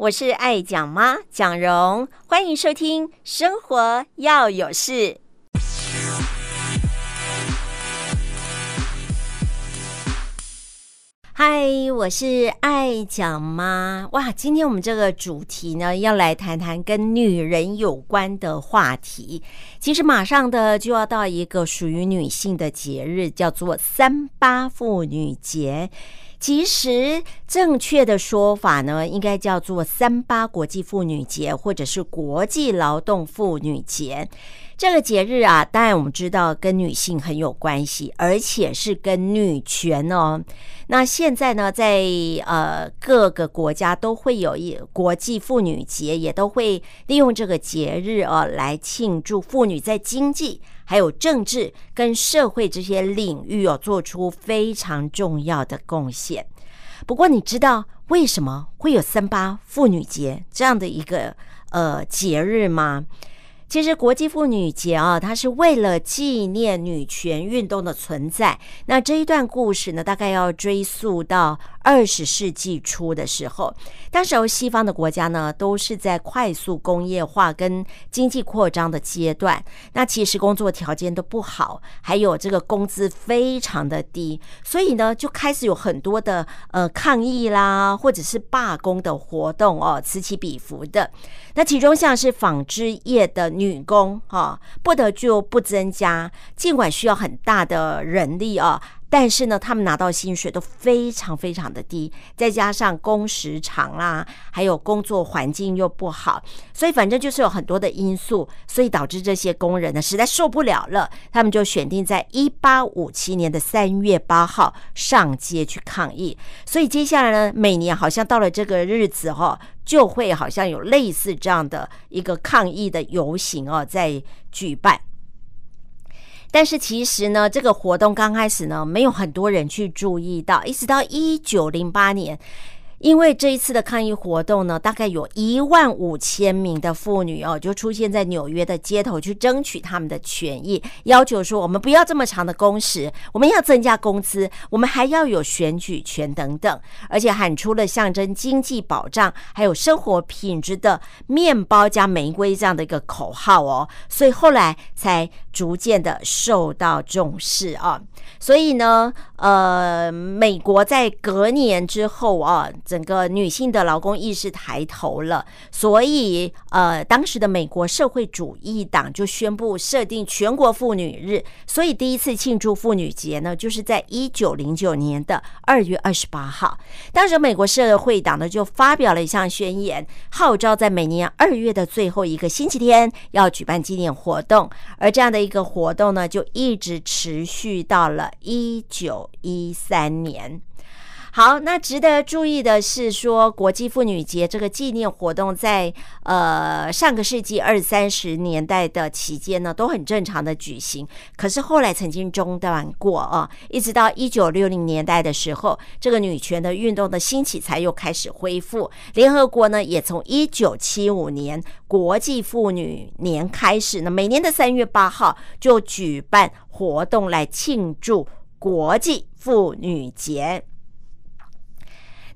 我是爱讲妈蒋蓉，欢迎收听《生活要有事》。嗨，我是爱讲妈。哇，今天我们这个主题呢，要来谈谈跟女人有关的话题。其实马上的就要到一个属于女性的节日，叫做三八妇女节。其实正确的说法呢，应该叫做三八国际妇女节，或者是国际劳动妇女节。这个节日啊，当然我们知道跟女性很有关系，而且是跟女权哦。那现在呢，在呃各个国家都会有一国际妇女节，也都会利用这个节日哦来庆祝妇女在经济、还有政治跟社会这些领域哦做出非常重要的贡献。不过，你知道为什么会有三八妇女节这样的一个呃节日吗？其实国际妇女节啊，它是为了纪念女权运动的存在。那这一段故事呢，大概要追溯到二十世纪初的时候。当时西方的国家呢，都是在快速工业化跟经济扩张的阶段。那其实工作条件都不好，还有这个工资非常的低，所以呢，就开始有很多的呃抗议啦，或者是罢工的活动哦，此起彼伏的。那其中像是纺织业的女工哈，不得就不增加，尽管需要很大的人力啊。但是呢，他们拿到薪水都非常非常的低，再加上工时长啦，还有工作环境又不好，所以反正就是有很多的因素，所以导致这些工人呢实在受不了了，他们就选定在一八五七年的三月八号上街去抗议。所以接下来呢，每年好像到了这个日子哈，就会好像有类似这样的一个抗议的游行哦，在举办。但是其实呢，这个活动刚开始呢，没有很多人去注意到，一直到一九零八年。因为这一次的抗议活动呢，大概有一万五千名的妇女哦，就出现在纽约的街头去争取他们的权益，要求说我们不要这么长的工时，我们要增加工资，我们还要有选举权等等，而且喊出了象征经济保障还有生活品质的面包加玫瑰这样的一个口号哦，所以后来才逐渐的受到重视啊。所以呢，呃，美国在隔年之后啊。整个女性的劳工意识抬头了，所以呃，当时的美国社会主义党就宣布设定全国妇女日，所以第一次庆祝妇女节呢，就是在一九零九年的二月二十八号。当时美国社会党呢就发表了一项宣言，号召在每年二月的最后一个星期天要举办纪念活动，而这样的一个活动呢，就一直持续到了一九一三年。好，那值得注意的是说，国际妇女节这个纪念活动在呃上个世纪二三十年代的期间呢，都很正常的举行。可是后来曾经中断过啊，一直到一九六零年代的时候，这个女权的运动的兴起才又开始恢复。联合国呢，也从一九七五年国际妇女年开始呢，每年的三月八号就举办活动来庆祝国际妇女节。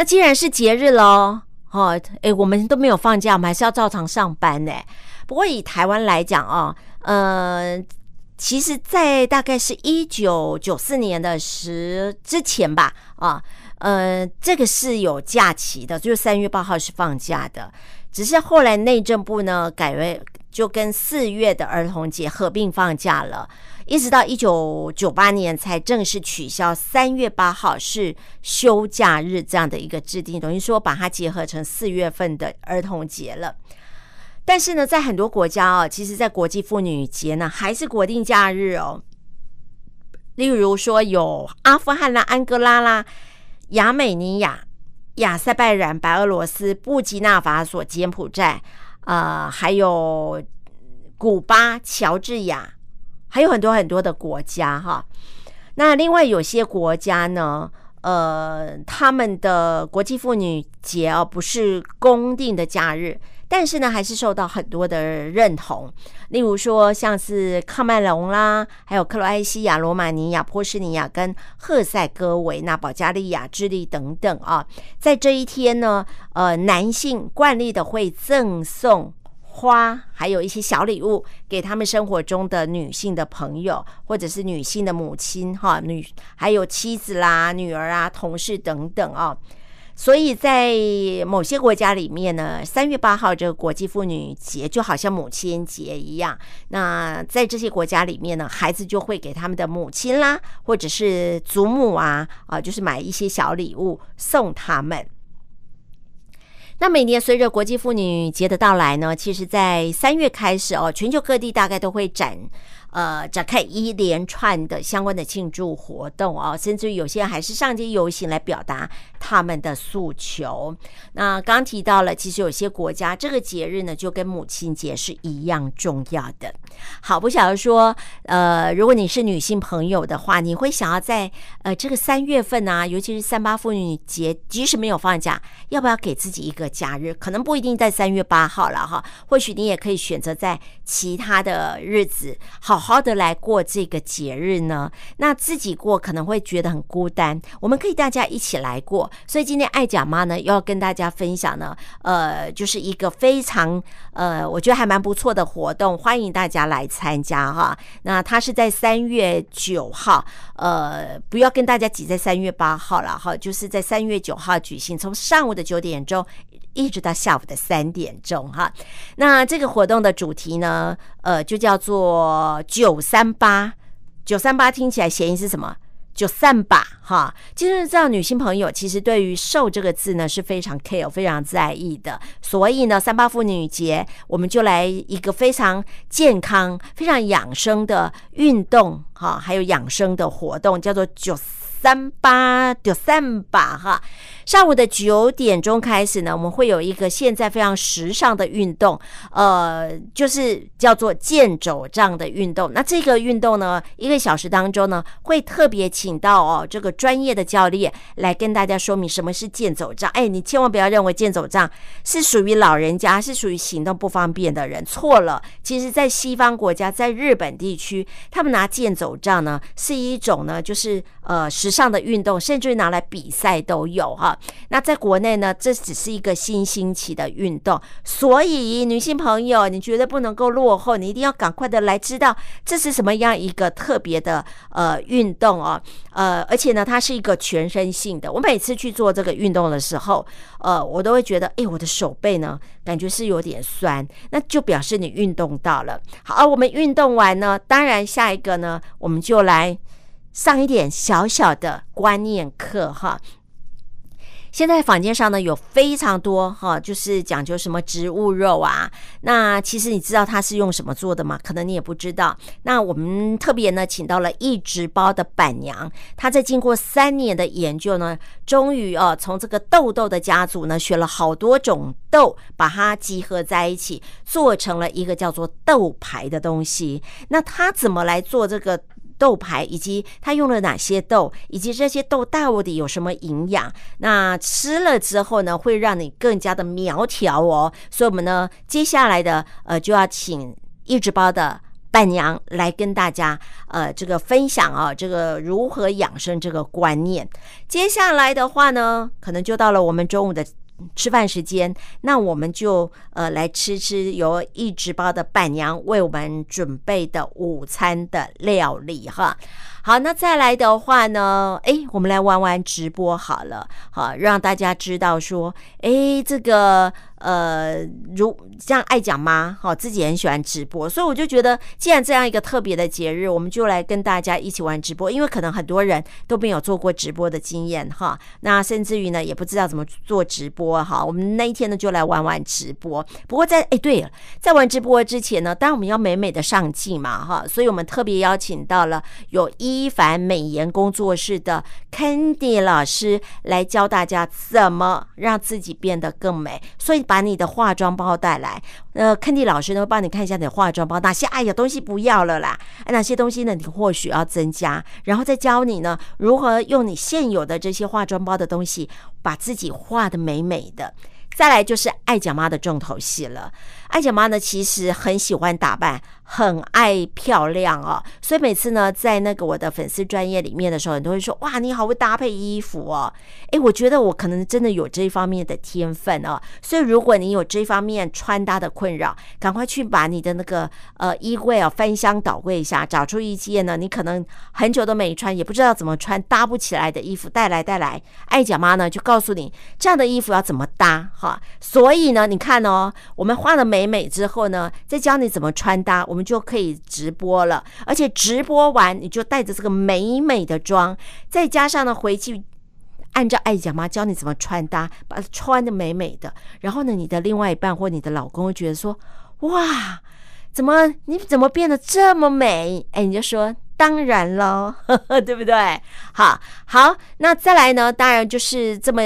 那既然是节日喽，哦，诶，我们都没有放假，我们还是要照常上班呢。不过以台湾来讲啊，呃，其实，在大概是一九九四年的时之前吧，啊，呃，这个是有假期的，就是三月八号是放假的。只是后来内政部呢改为就跟四月的儿童节合并放假了。一直到一九九八年才正式取消三月八号是休假日这样的一个制定，等于说把它结合成四月份的儿童节了。但是呢，在很多国家哦，其实，在国际妇女节呢还是国定假日哦。例如说，有阿富汗啦、安哥拉啦、亚美尼亚、亚塞拜然、白俄罗斯、布基纳法索、柬埔寨，呃，还有古巴、乔治亚。还有很多很多的国家哈，那另外有些国家呢，呃，他们的国际妇女节哦，不是公定的假日，但是呢，还是受到很多的认同。例如说，像是喀麦隆啦，还有克罗埃西亚、罗马尼亚、波斯尼亚跟赫塞哥维那、保加利亚、智利等等啊，在这一天呢，呃，男性惯例的会赠送。花还有一些小礼物给他们生活中的女性的朋友，或者是女性的母亲哈，女还有妻子啦、女儿啊、同事等等哦。所以在某些国家里面呢，三月八号这个国际妇女节就好像母亲节一样。那在这些国家里面呢，孩子就会给他们的母亲啦，或者是祖母啊啊，就是买一些小礼物送他们。那每年随着国际妇女节的到来呢，其实，在三月开始哦，全球各地大概都会展。呃，展开一连串的相关的庆祝活动哦，甚至有些人还是上街游行来表达他们的诉求。那刚刚提到了，其实有些国家这个节日呢，就跟母亲节是一样重要的。好，不晓得说，呃，如果你是女性朋友的话，你会想要在呃这个三月份啊，尤其是三八妇女节，即使没有放假，要不要给自己一个假日？可能不一定在三月八号了哈，或许你也可以选择在其他的日子好。好好的来过这个节日呢，那自己过可能会觉得很孤单。我们可以大家一起来过，所以今天爱讲妈呢，又要跟大家分享呢，呃，就是一个非常呃，我觉得还蛮不错的活动，欢迎大家来参加哈。那它是在三月九号，呃，不要跟大家挤在三月八号了哈，就是在三月九号举行，从上午的九点钟。一直到下午的三点钟哈，那这个活动的主题呢，呃，就叫做九三八。九三八听起来谐音是什么？就散吧哈。就是这样，女性朋友其实对于瘦这个字呢是非常 care、非常在意的。所以呢，三八妇女节我们就来一个非常健康、非常养生的运动哈，还有养生的活动，叫做九三八就三八哈。上午的九点钟开始呢，我们会有一个现在非常时尚的运动，呃，就是叫做健走杖的运动。那这个运动呢，一个小时当中呢，会特别请到哦这个专业的教练来跟大家说明什么是健走杖。哎，你千万不要认为健走杖是属于老人家，是属于行动不方便的人，错了。其实，在西方国家，在日本地区，他们拿健走杖呢，是一种呢，就是呃时尚的运动，甚至于拿来比赛都有哈。那在国内呢，这只是一个新兴起的运动，所以女性朋友，你绝对不能够落后，你一定要赶快的来知道这是什么样一个特别的呃运动哦，呃，而且呢，它是一个全身性的。我每次去做这个运动的时候，呃，我都会觉得，哎，我的手背呢，感觉是有点酸，那就表示你运动到了。好，我们运动完呢，当然下一个呢，我们就来上一点小小的观念课哈。现在坊间上呢有非常多哈，就是讲究什么植物肉啊。那其实你知道它是用什么做的吗？可能你也不知道。那我们特别呢请到了一直包的板娘，她在经过三年的研究呢，终于哦从这个豆豆的家族呢学了好多种豆，把它集合在一起，做成了一个叫做豆牌的东西。那她怎么来做这个？豆排，以及它用了哪些豆，以及这些豆到底有什么营养？那吃了之后呢，会让你更加的苗条哦。所以，我们呢，接下来的呃，就要请一直包的伴娘来跟大家呃，这个分享啊，这个如何养生这个观念。接下来的话呢，可能就到了我们中午的。吃饭时间，那我们就呃来吃吃由一直包的伴娘为我们准备的午餐的料理哈。好，那再来的话呢，诶，我们来玩玩直播好了，好让大家知道说，诶，这个。呃，如像爱讲妈，好，自己很喜欢直播，所以我就觉得，既然这样一个特别的节日，我们就来跟大家一起玩直播，因为可能很多人都没有做过直播的经验哈，那甚至于呢，也不知道怎么做直播哈，我们那一天呢就来玩玩直播。不过在哎，对了，在玩直播之前呢，当然我们要美美的上镜嘛哈，所以我们特别邀请到了有一非凡美颜工作室的 Candy 老师来教大家怎么让自己变得更美。所以把你的化妆包带来，呃，Candy 老师呢会帮你看一下你的化妆包哪些哎呀东西不要了啦，哪些东西呢你或许要增加，然后再教你呢如何用你现有的这些化妆包的东西把自己画得美美的。再来就是爱讲妈的重头戏了。爱讲妈呢，其实很喜欢打扮，很爱漂亮哦。所以每次呢，在那个我的粉丝专页里面的时候，你都会说：“哇，你好会搭配衣服哦。”诶，我觉得我可能真的有这方面的天分哦。所以如果你有这方面穿搭的困扰，赶快去把你的那个呃衣柜啊翻箱倒柜一下，找出一件呢你可能很久都没穿，也不知道怎么穿，搭不起来的衣服带来带来。爱讲妈呢就告诉你这样的衣服要怎么搭哈。所以呢，你看哦，我们画了美。美美之后呢，再教你怎么穿搭，我们们就可以直播了。而且直播完，你就带着这个美美的妆，再加上呢，回去按照爱讲妈教你怎么穿搭，把它穿的美美的。然后呢，你的另外一半或你的老公会觉得说：“哇，怎么你怎么变得这么美？”哎，你就说。当然喽，对不对？好，好，那再来呢？当然就是这么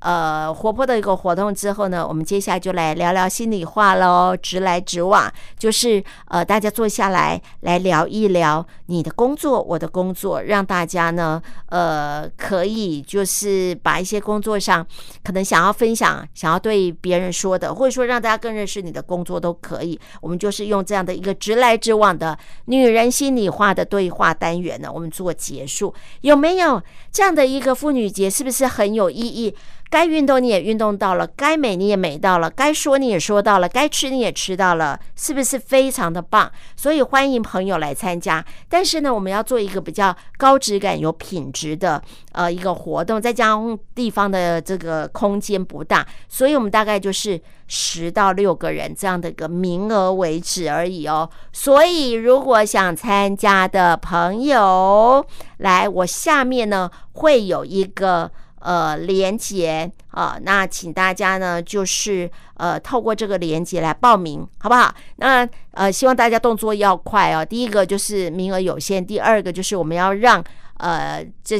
呃活泼的一个活动之后呢，我们接下来就来聊聊心里话喽，直来直往，就是呃大家坐下来来聊一聊你的工作，我的工作，让大家呢呃可以就是把一些工作上可能想要分享、想要对别人说的，或者说让大家更认识你的工作都可以。我们就是用这样的一个直来直往的女人心里话的对。对话单元呢，我们做结束，有没有这样的一个妇女节？是不是很有意义？该运动你也运动到了，该美你也美到了，该说你也说到了，该吃你也吃到了，是不是非常的棒？所以欢迎朋友来参加。但是呢，我们要做一个比较高质感、有品质的呃一个活动，再加上地方的这个空间不大，所以我们大概就是十到六个人这样的一个名额为止而已哦。所以如果想参加的朋友来，我下面呢会有一个。呃，连接啊，那请大家呢，就是呃，透过这个连接来报名，好不好？那呃，希望大家动作要快哦。第一个就是名额有限，第二个就是我们要让呃，这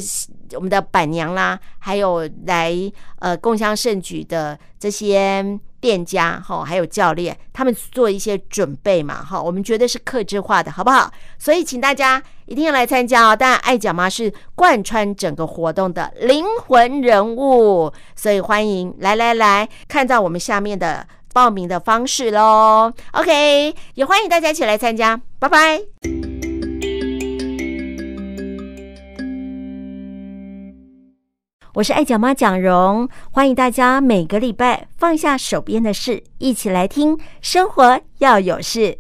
我们的板娘啦，还有来呃共襄盛举的这些。店家哈，还有教练，他们做一些准备嘛哈，我们绝对是客制化的，好不好？所以请大家一定要来参加哦。当然，爱讲妈是贯穿整个活动的灵魂人物，所以欢迎来来来，看到我们下面的报名的方式喽。OK，也欢迎大家一起来参加，拜拜。我是爱讲妈蒋蓉，欢迎大家每个礼拜放下手边的事，一起来听生活要有事。